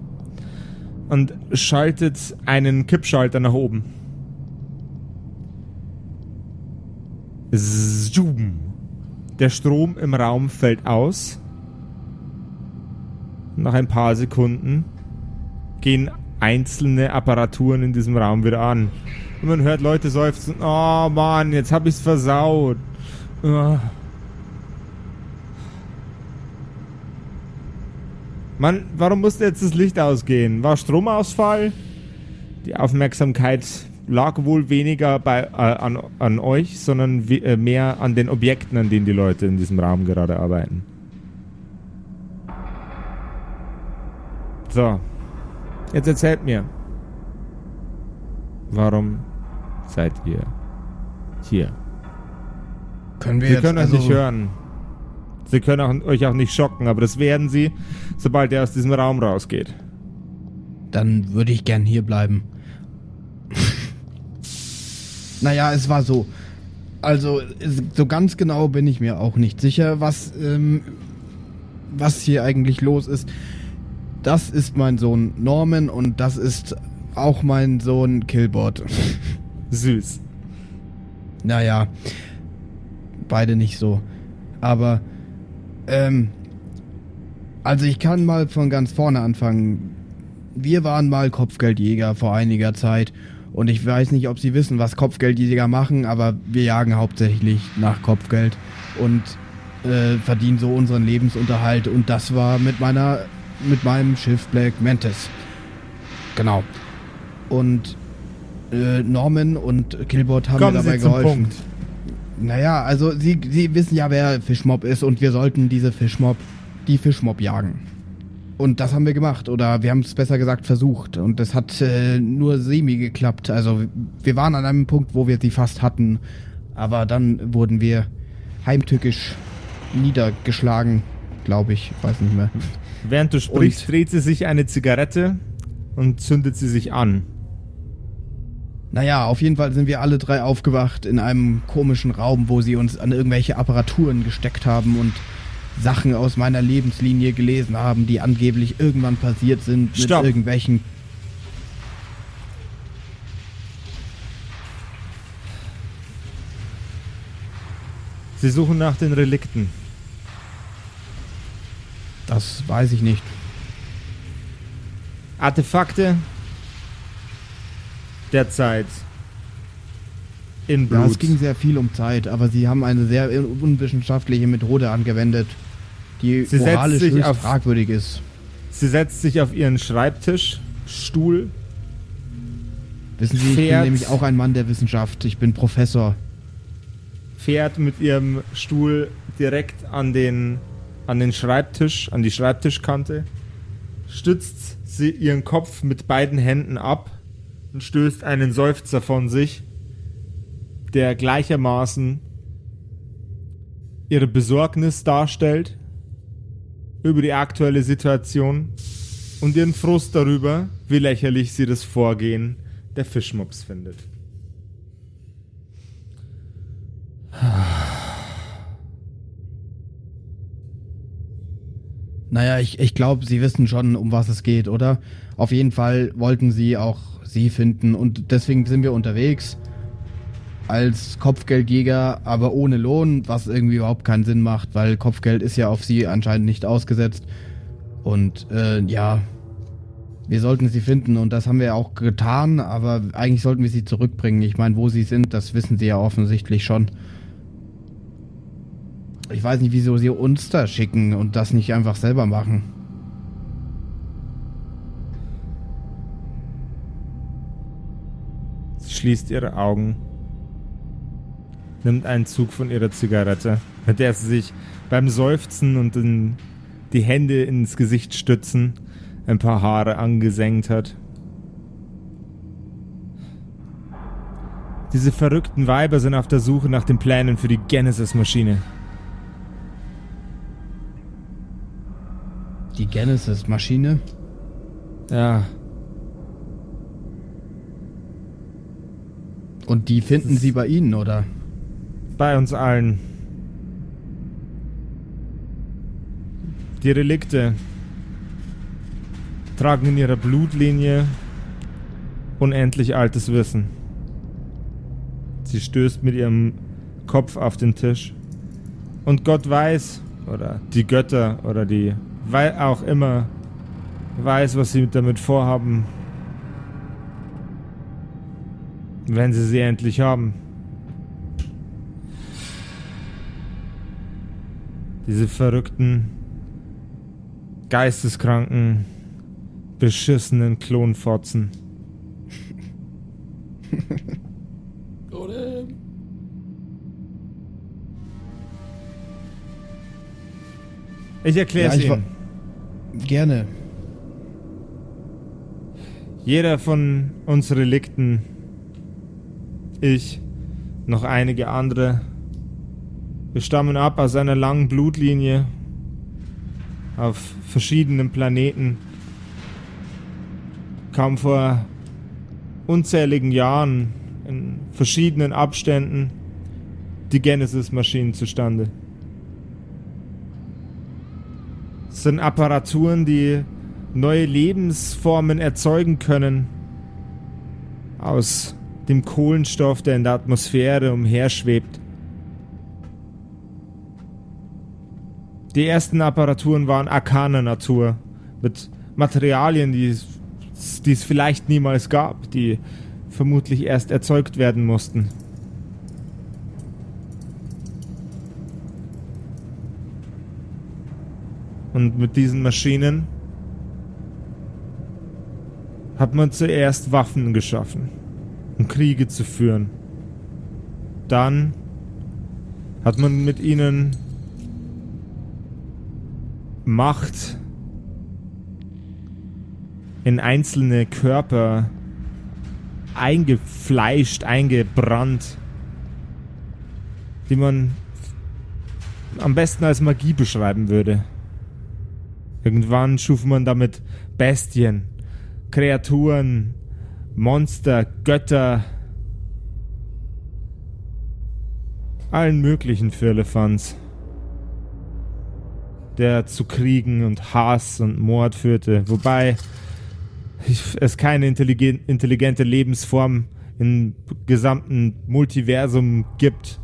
Speaker 3: Und schaltet einen Kippschalter nach oben. Zoom. Der Strom im Raum fällt aus. Nach ein paar Sekunden gehen einzelne Apparaturen in diesem Raum wieder an. Und man hört Leute seufzen, oh Mann, jetzt hab ich's versaut. Ah. Mann, warum musste jetzt das Licht ausgehen? War Stromausfall? Die Aufmerksamkeit lag wohl weniger bei, äh, an, an euch, sondern we- äh, mehr an den Objekten, an denen die Leute in diesem Raum gerade arbeiten. So, jetzt erzählt mir, warum seid ihr hier?
Speaker 2: Können wir jetzt
Speaker 3: können euch
Speaker 2: also,
Speaker 3: nicht hören. Sie können auch, euch auch nicht schocken, aber das werden sie, sobald er aus diesem Raum rausgeht.
Speaker 2: Dann würde ich gern hier bleiben. naja, es war so. Also, so ganz genau bin ich mir auch nicht sicher, was, ähm, was hier eigentlich los ist. Das ist mein Sohn Norman und das ist auch mein Sohn Killbot.
Speaker 3: Süß.
Speaker 2: Naja, beide nicht so. Aber, ähm, also ich kann mal von ganz vorne anfangen. Wir waren mal Kopfgeldjäger vor einiger Zeit und ich weiß nicht, ob Sie wissen, was Kopfgeldjäger machen, aber wir jagen hauptsächlich nach Kopfgeld und äh, verdienen so unseren Lebensunterhalt und das war mit meiner, mit meinem Schiff Black Mantis. Genau. Und äh, Norman und Killbot haben
Speaker 3: Kommen
Speaker 2: mir dabei geholfen.
Speaker 3: Punkt.
Speaker 2: Naja, also Sie, Sie wissen ja, wer Fischmob ist und wir sollten diese Fischmob, die Fischmob jagen. Und das haben wir gemacht oder wir haben es besser gesagt versucht und das hat äh, nur semi geklappt. Also wir waren an einem Punkt, wo wir sie fast hatten, aber dann wurden wir heimtückisch niedergeschlagen, glaube ich, weiß nicht mehr.
Speaker 3: Während du sprichst,
Speaker 2: Und-
Speaker 3: dreht sie sich eine Zigarette und zündet sie sich an.
Speaker 2: Naja, auf jeden Fall sind wir alle drei aufgewacht in einem komischen Raum, wo sie uns an irgendwelche Apparaturen gesteckt haben und Sachen aus meiner Lebenslinie gelesen haben, die angeblich irgendwann passiert sind
Speaker 3: Stopp.
Speaker 2: mit irgendwelchen.
Speaker 3: Sie suchen nach den Relikten.
Speaker 2: Das weiß ich nicht.
Speaker 3: Artefakte, der Zeit. In
Speaker 2: Ja,
Speaker 3: Blut.
Speaker 2: es ging sehr viel um Zeit, aber sie haben eine sehr unwissenschaftliche Methode angewendet, die
Speaker 3: Sie
Speaker 2: moralisch höchst
Speaker 3: auf-
Speaker 2: fragwürdig ist.
Speaker 3: Sie setzt sich auf ihren Schreibtisch, Stuhl.
Speaker 2: Wissen Sie, ich bin nämlich auch ein Mann der Wissenschaft. Ich bin Professor.
Speaker 3: fährt mit ihrem Stuhl direkt an den, an den Schreibtisch, an die Schreibtischkante, stützt sie ihren Kopf mit beiden Händen ab und stößt einen Seufzer von sich, der gleichermaßen ihre Besorgnis darstellt über die aktuelle Situation und ihren Frust darüber, wie lächerlich sie das Vorgehen der Fischmops findet.
Speaker 2: Naja, ich, ich glaube, Sie wissen schon, um was es geht, oder? Auf jeden Fall wollten Sie auch Sie finden und deswegen sind wir unterwegs als Kopfgeldjäger, aber ohne Lohn, was irgendwie überhaupt keinen Sinn macht, weil Kopfgeld ist ja auf Sie anscheinend nicht ausgesetzt. Und äh, ja, wir sollten Sie finden und das haben wir auch getan, aber eigentlich sollten wir Sie zurückbringen. Ich meine, wo Sie sind, das wissen Sie ja offensichtlich schon. Ich weiß nicht, wieso sie uns da schicken und das nicht einfach selber machen.
Speaker 3: Sie schließt ihre Augen, nimmt einen Zug von ihrer Zigarette, mit der sie sich beim Seufzen und in die Hände ins Gesicht stützen ein paar Haare angesenkt hat. Diese verrückten Weiber sind auf der Suche nach den Plänen für die Genesis-Maschine.
Speaker 2: Die Genesis-Maschine?
Speaker 3: Ja,
Speaker 2: Und die finden sie bei Ihnen, oder?
Speaker 3: bei uns allen. Die Relikte tragen in ihrer Blutlinie unendlich altes Wissen. Sie stößt mit ihrem Kopf auf den Tisch. Und Gott weiß, oder die Götter, oder die, weil auch immer, weiß, was sie damit vorhaben, wenn sie sie endlich haben. Diese verrückten, geisteskranken, beschissenen Klonfotzen.
Speaker 5: Oder?
Speaker 3: Ich erkläre es
Speaker 2: Ja,
Speaker 3: Ihnen.
Speaker 2: Gerne.
Speaker 3: Jeder von uns Relikten, ich, noch einige andere, wir stammen ab aus einer langen Blutlinie auf verschiedenen Planeten. Kam vor unzähligen Jahren in verschiedenen Abständen die Genesis-Maschinen zustande. Es sind Apparaturen, die neue Lebensformen erzeugen können aus dem Kohlenstoff, der in der Atmosphäre umherschwebt. Die ersten Apparaturen waren arkaner Natur, mit Materialien, die es, die es vielleicht niemals gab, die vermutlich erst erzeugt werden mussten. Und mit diesen Maschinen hat man zuerst Waffen geschaffen, um Kriege zu führen. Dann hat man mit ihnen Macht in einzelne Körper eingefleischt, eingebrannt, die man am besten als Magie beschreiben würde. Irgendwann schuf man damit Bestien, Kreaturen, Monster, Götter, allen möglichen Firlefanz, der zu Kriegen und Hass und Mord führte, wobei es keine intelligen- intelligente Lebensform im gesamten Multiversum gibt,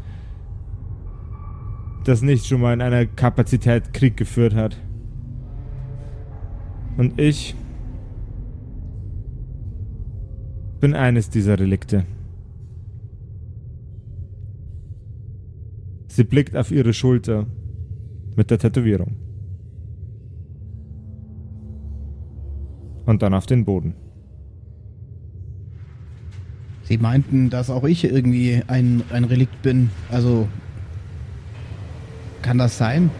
Speaker 3: das nicht schon mal in einer Kapazität Krieg geführt hat. Und ich bin eines dieser Relikte. Sie blickt auf ihre Schulter mit der Tätowierung. Und dann auf den Boden.
Speaker 2: Sie meinten, dass auch ich irgendwie ein, ein Relikt bin. Also. Kann das sein?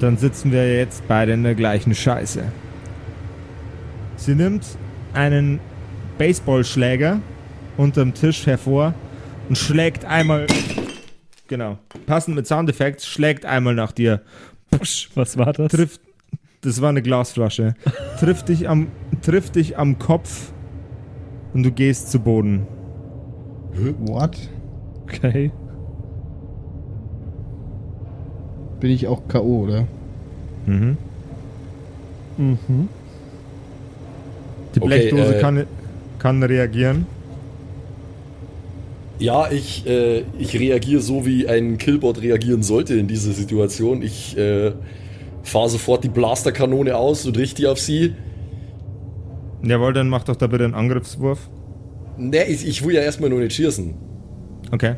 Speaker 3: Dann sitzen wir jetzt beide in der gleichen Scheiße. Sie nimmt einen Baseballschläger unterm Tisch hervor und schlägt einmal. Genau. Passend mit Soundeffekts, schlägt einmal nach dir. Pusch,
Speaker 1: Was war das?
Speaker 3: trifft. Das war eine Glasflasche. trifft dich am, trifft dich am Kopf und du gehst zu Boden.
Speaker 2: What?
Speaker 1: Okay.
Speaker 2: Bin ich auch K.O., oder?
Speaker 3: Mhm.
Speaker 1: Mhm.
Speaker 3: Die
Speaker 5: Okay,
Speaker 3: Blechdose
Speaker 5: äh,
Speaker 3: kann, kann reagieren.
Speaker 5: Ja, ich, äh, ich reagiere so, wie ein Killbot reagieren sollte in dieser Situation. Ich äh, fahre sofort die Blasterkanone aus und richte die auf sie.
Speaker 3: Jawohl, dann mach doch da bitte einen Angriffswurf.
Speaker 5: Ne, ich, ich will ja erstmal nur nicht schießen.
Speaker 3: Okay.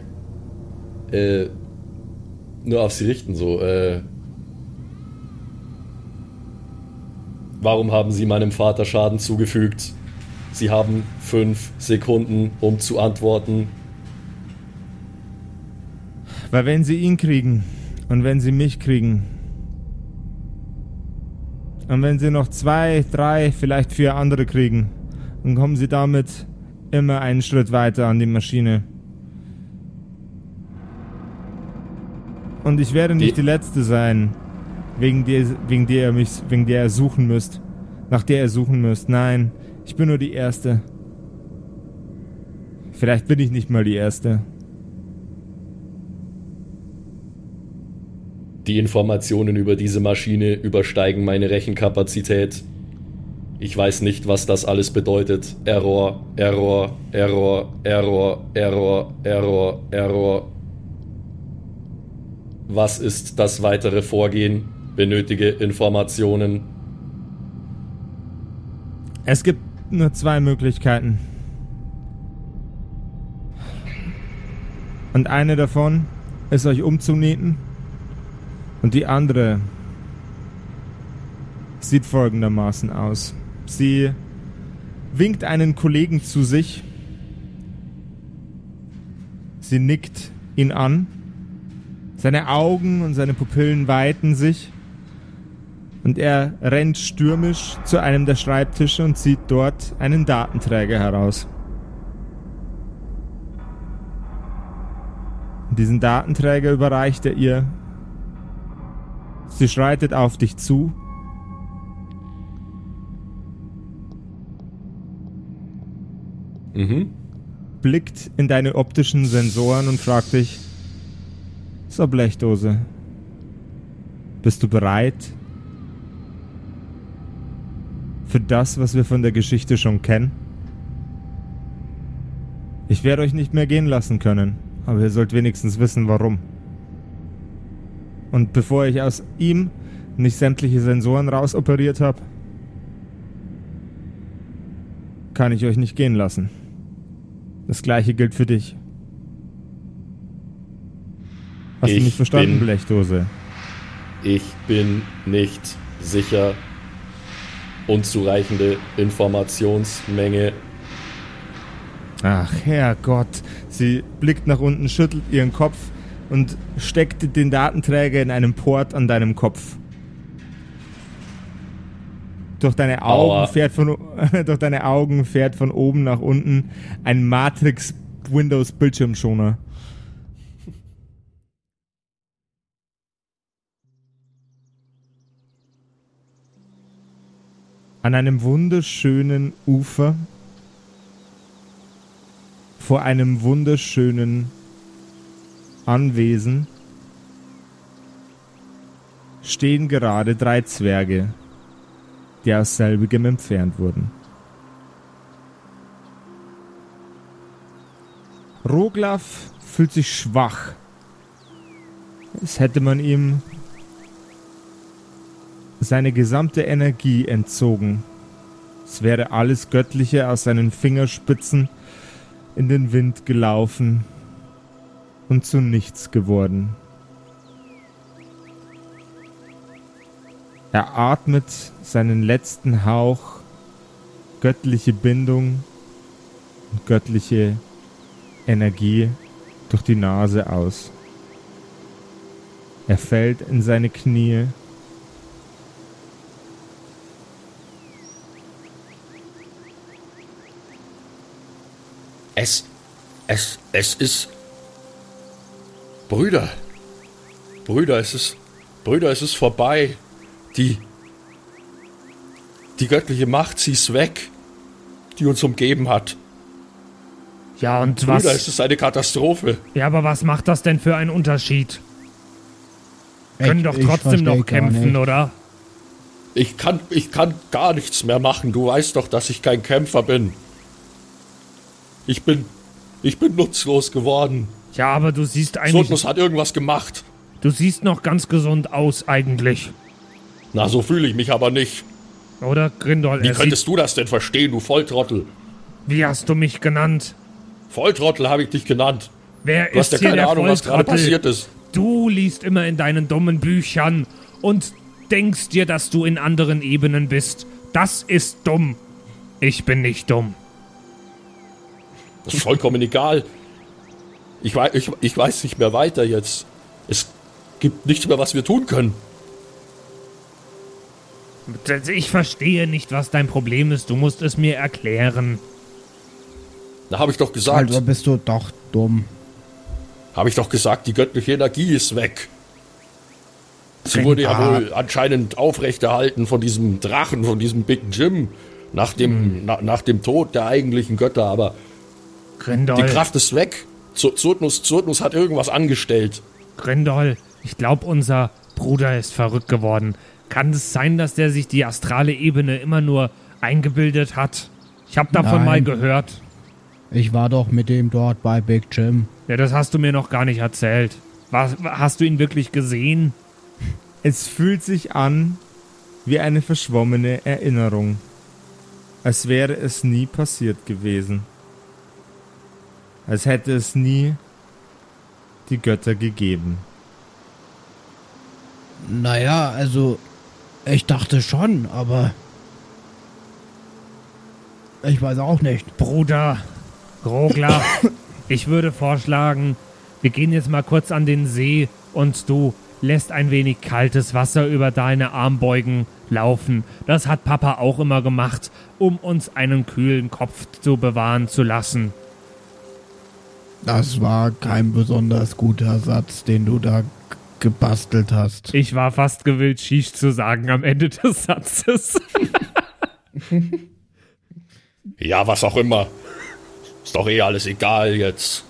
Speaker 5: Äh, nur auf sie richten, so. Äh, warum haben Sie meinem Vater Schaden zugefügt? Sie haben fünf Sekunden, um zu antworten.
Speaker 3: Weil wenn sie ihn kriegen und wenn sie mich kriegen und wenn sie noch zwei, drei, vielleicht vier andere kriegen, dann kommen sie damit immer einen Schritt weiter an die Maschine. Und ich werde nicht
Speaker 5: Die-
Speaker 3: die Letzte sein, wegen der, wegen der ihr mich, wegen der ihr suchen müsst, nach der ihr suchen müsst. Nein, ich bin nur die Erste. Vielleicht bin ich nicht mal die Erste.
Speaker 5: Die Informationen über diese Maschine übersteigen meine Rechenkapazität. Ich weiß nicht, was das alles bedeutet. Error, Error, Error, Error, Error, Error, Error. Was ist das weitere Vorgehen? Benötige Informationen.
Speaker 3: Es gibt nur zwei Möglichkeiten. Und eine davon ist euch umzunieten. Und die andere sieht folgendermaßen aus. Sie winkt einen Kollegen zu sich. Sie nickt ihn an. Seine Augen und seine Pupillen weiten sich. Und er rennt stürmisch zu einem der Schreibtische und zieht dort einen Datenträger heraus. Diesen Datenträger überreicht er ihr. Sie schreitet auf dich zu.
Speaker 5: Mhm.
Speaker 3: blickt in deine optischen Sensoren und fragt dich, so Blechdose, bist du bereit für das, was wir von der Geschichte schon kennen? Ich werde euch nicht mehr gehen lassen können, aber ihr sollt wenigstens wissen, warum. Und bevor ich aus ihm nicht sämtliche Sensoren rausoperiert habe, kann ich euch nicht gehen lassen. Das gleiche gilt für dich. Hast du
Speaker 5: Ich
Speaker 3: nicht verstanden,
Speaker 5: bin-
Speaker 3: Blechdose?
Speaker 5: Ich bin nicht sicher. Unzureichende Informationsmenge.
Speaker 3: Ach, Herrgott. Sie blickt nach unten, schüttelt ihren Kopf und steckt den Datenträger in einem Port an deinem Kopf. Durch deine Augen
Speaker 5: Aua.
Speaker 3: fährt von durch deine Augen fährt von oben nach unten ein Matrix Windows Bildschirmschoner. An einem wunderschönen Ufer vor einem wunderschönen Anwesen stehen gerade drei Zwerge, die aus selbigem entfernt wurden. Roglaf fühlt sich schwach als hätte man ihm seine gesamte Energie entzogen. Es wäre alles Göttliche aus seinen Fingerspitzen in den Wind gelaufen und zu nichts geworden. Er atmet seinen letzten Hauch göttliche Bindung und göttliche Energie durch die Nase aus. Er fällt in seine Knie.
Speaker 5: Es, es, es ist. Brüder. Brüder, es ist. Brüder, es ist vorbei. Die. Die göttliche Macht, sie ist weg. Die uns umgeben hat.
Speaker 1: Ja, und
Speaker 5: Brüder,
Speaker 1: was?
Speaker 5: es ist eine Katastrophe.
Speaker 1: Ja, aber was macht das denn für einen Unterschied? Können
Speaker 2: Ich-
Speaker 1: doch trotzdem noch kämpfen, oder?
Speaker 5: Ich kann, ich kann gar nichts mehr machen. Du weißt doch, dass ich kein Kämpfer bin. Ich bin. Ich bin nutzlos geworden.
Speaker 1: Ja, aber du siehst eigentlich.
Speaker 5: Sodnus hat irgendwas gemacht.
Speaker 1: Du siehst noch ganz gesund aus, eigentlich.
Speaker 5: Na, so fühle ich mich aber nicht.
Speaker 1: Oder, Grindol?
Speaker 5: Wie könntest du das denn verstehen, du Volltrottel?
Speaker 1: wie hast du mich genannt?
Speaker 5: Volltrottel habe ich dich genannt.
Speaker 1: Wer
Speaker 5: Du hast
Speaker 1: ist
Speaker 5: ja
Speaker 1: hier
Speaker 5: keine
Speaker 1: der
Speaker 5: Ahnung, was gerade passiert ist.
Speaker 1: Du liest immer in deinen dummen Büchern und denkst dir, dass du in anderen Ebenen bist. Das ist dumm. Ich bin nicht dumm.
Speaker 5: Das ist vollkommen egal. Ich, wei ich, ich weiß nicht mehr weiter jetzt. Es gibt nichts mehr, was wir tun können.
Speaker 1: Ich verstehe nicht, was dein Problem ist. Du musst es mir erklären.
Speaker 5: Da habe ich doch gesagt,
Speaker 2: Also bist du doch dumm.
Speaker 5: habe ich doch gesagt, die göttliche Energie ist weg. Sie wurde ja wohl anscheinend aufrechterhalten von diesem Drachen, von diesem Big Jim, nach dem, na, nach dem Tod der eigentlichen Götter, aber
Speaker 1: Grindol,
Speaker 5: die Kraft ist weg. Z- Zurtnus, Zurtnus hat irgendwas angestellt.
Speaker 1: Grindol, ich glaube, unser Bruder ist verrückt geworden. Kann es sein, dass der sich die astrale Ebene immer nur eingebildet hat? Ich habe davon
Speaker 2: Nein.
Speaker 1: mal gehört.
Speaker 2: Ich war doch mit dem dort bei Big Jim.
Speaker 1: Ja, das hast du mir noch gar nicht erzählt. Was, hast du ihn wirklich gesehen?
Speaker 3: Es fühlt sich an wie eine verschwommene Erinnerung, als wäre es nie passiert gewesen, als hätte es nie die Götter gegeben.
Speaker 2: Naja, also ich dachte schon, aber ich weiß auch nicht.
Speaker 1: Bruder, Rogler, ich würde vorschlagen, wir gehen jetzt mal kurz an den See und du lässt ein wenig kaltes Wasser über deine Armbeugen laufen. Das hat Papa auch immer gemacht, um uns einen kühlen Kopf zu bewahren zu lassen.
Speaker 2: Das war kein besonders guter Satz, den du da gebastelt hast.
Speaker 1: Ich war fast gewillt, Shish zu sagen am Ende des Satzes.
Speaker 5: Ja, was auch immer. Ist doch eh alles egal jetzt.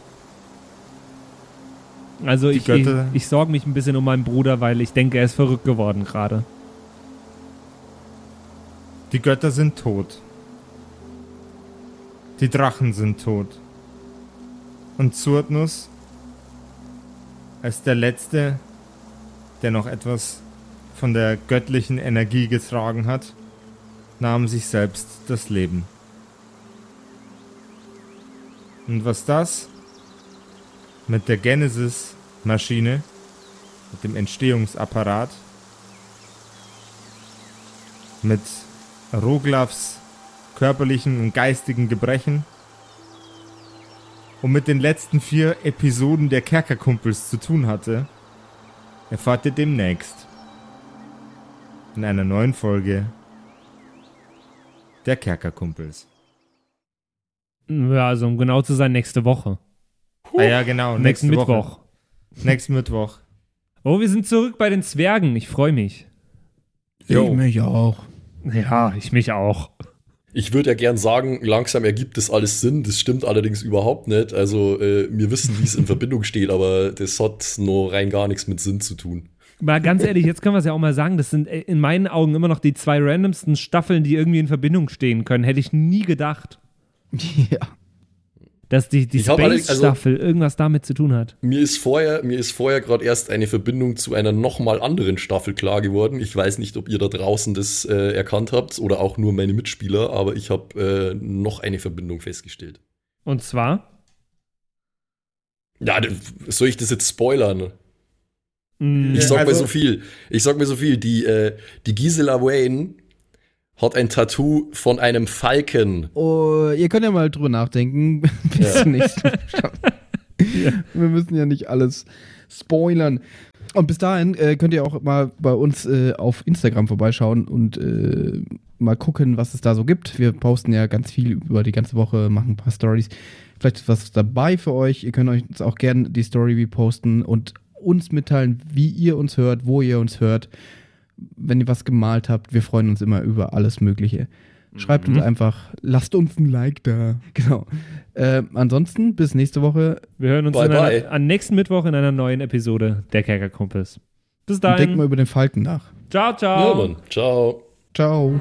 Speaker 1: Also ich, ich, ich sorge mich ein bisschen um meinen Bruder, weil ich denke, er ist verrückt geworden gerade.
Speaker 3: Die Götter sind tot. Die Drachen sind tot. Und Zurtnus, als der Letzte, der noch etwas von der göttlichen Energie getragen hat, nahm sich selbst das Leben. Und was das mit der Genesis-Maschine, mit dem Entstehungsapparat, mit Roglavs körperlichen und geistigen Gebrechen und mit den letzten vier Episoden der Kerkerkumpels zu tun hatte, erfahrt ihr demnächst in einer neuen Folge der Kerkerkumpels.
Speaker 1: Ja, also um genau zu sein, nächste Woche.
Speaker 3: Ah ja, genau,
Speaker 1: Nächsten
Speaker 3: nächste Woche.
Speaker 1: Mittwoch.
Speaker 3: Nächsten Mittwoch.
Speaker 1: Oh, wir sind zurück bei den Zwergen. Ich freue mich.
Speaker 3: Jo.
Speaker 2: Ich mich auch.
Speaker 1: Ja, ich mich auch.
Speaker 5: Ich würde ja gern sagen, langsam ergibt das alles Sinn. Das stimmt allerdings überhaupt nicht. Also, äh, wir wissen, wie es in Verbindung steht, aber das hat nur rein gar nichts mit Sinn zu tun.
Speaker 1: Mal ganz ehrlich, jetzt können wir es ja auch mal sagen, das sind äh, in meinen Augen immer noch die zwei randomsten Staffeln, die irgendwie in Verbindung stehen können. Hätte ich nie gedacht.
Speaker 2: Ja.
Speaker 1: Dass die, die
Speaker 5: also-
Speaker 1: Space-Staffel irgendwas damit zu tun hat.
Speaker 5: Mir ist vorher, mir ist vorher gerade erst eine Verbindung zu einer nochmal anderen Staffel klar geworden. Ich weiß nicht, ob ihr da draußen das äh, erkannt habt oder auch nur meine Mitspieler, aber ich habe äh, noch eine Verbindung festgestellt.
Speaker 1: Und zwar.
Speaker 5: Ja, soll ich das jetzt spoilern?
Speaker 1: mh,
Speaker 5: Ich sag
Speaker 7: also-
Speaker 5: mir so viel. Ich sag mir so viel. Die, äh, die Gisela Wayne hat ein Tattoo von einem Falken.
Speaker 2: Oh, ihr könnt ja mal drüber nachdenken. Bis
Speaker 5: Ja.
Speaker 2: zum nächsten Mal. Wir müssen ja nicht alles spoilern. Und bis dahin äh, könnt ihr auch mal bei uns äh, auf Instagram vorbeischauen und äh, mal gucken, was es da so gibt. Wir posten ja ganz viel über die ganze Woche, machen ein paar Stories. Vielleicht ist was dabei für euch. Ihr könnt euch uns auch gerne die Story reposten und uns mitteilen, wie ihr uns hört, wo ihr uns hört. Wenn ihr was gemalt habt, wir freuen uns immer über alles Mögliche. Schreibt uns einfach, lasst uns ein Like da. Genau. Äh, ansonsten, bis nächste Woche.
Speaker 1: wir hören uns
Speaker 5: Bye,
Speaker 1: in einer,
Speaker 5: bye.
Speaker 1: am nächsten Mittwoch in einer neuen Episode der Kerkerkumpels. Bis
Speaker 2: Und denkt
Speaker 1: dahin.
Speaker 2: mal über den Falken nach.
Speaker 1: Ciao, ciao.
Speaker 5: Ja, Mann. Ciao.
Speaker 2: Ciao.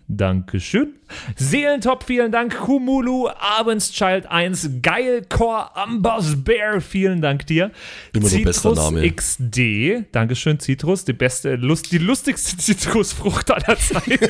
Speaker 1: Dankeschön. Seelentop, vielen Dank. Kumulu, Abendschild 1, Geilcore, Ambers Bear, vielen Dank dir.
Speaker 5: Immer Name.
Speaker 1: XD, Dankeschön, Citrus, die beste, Lust, die lustigste Zitrusfrucht aller Zeiten.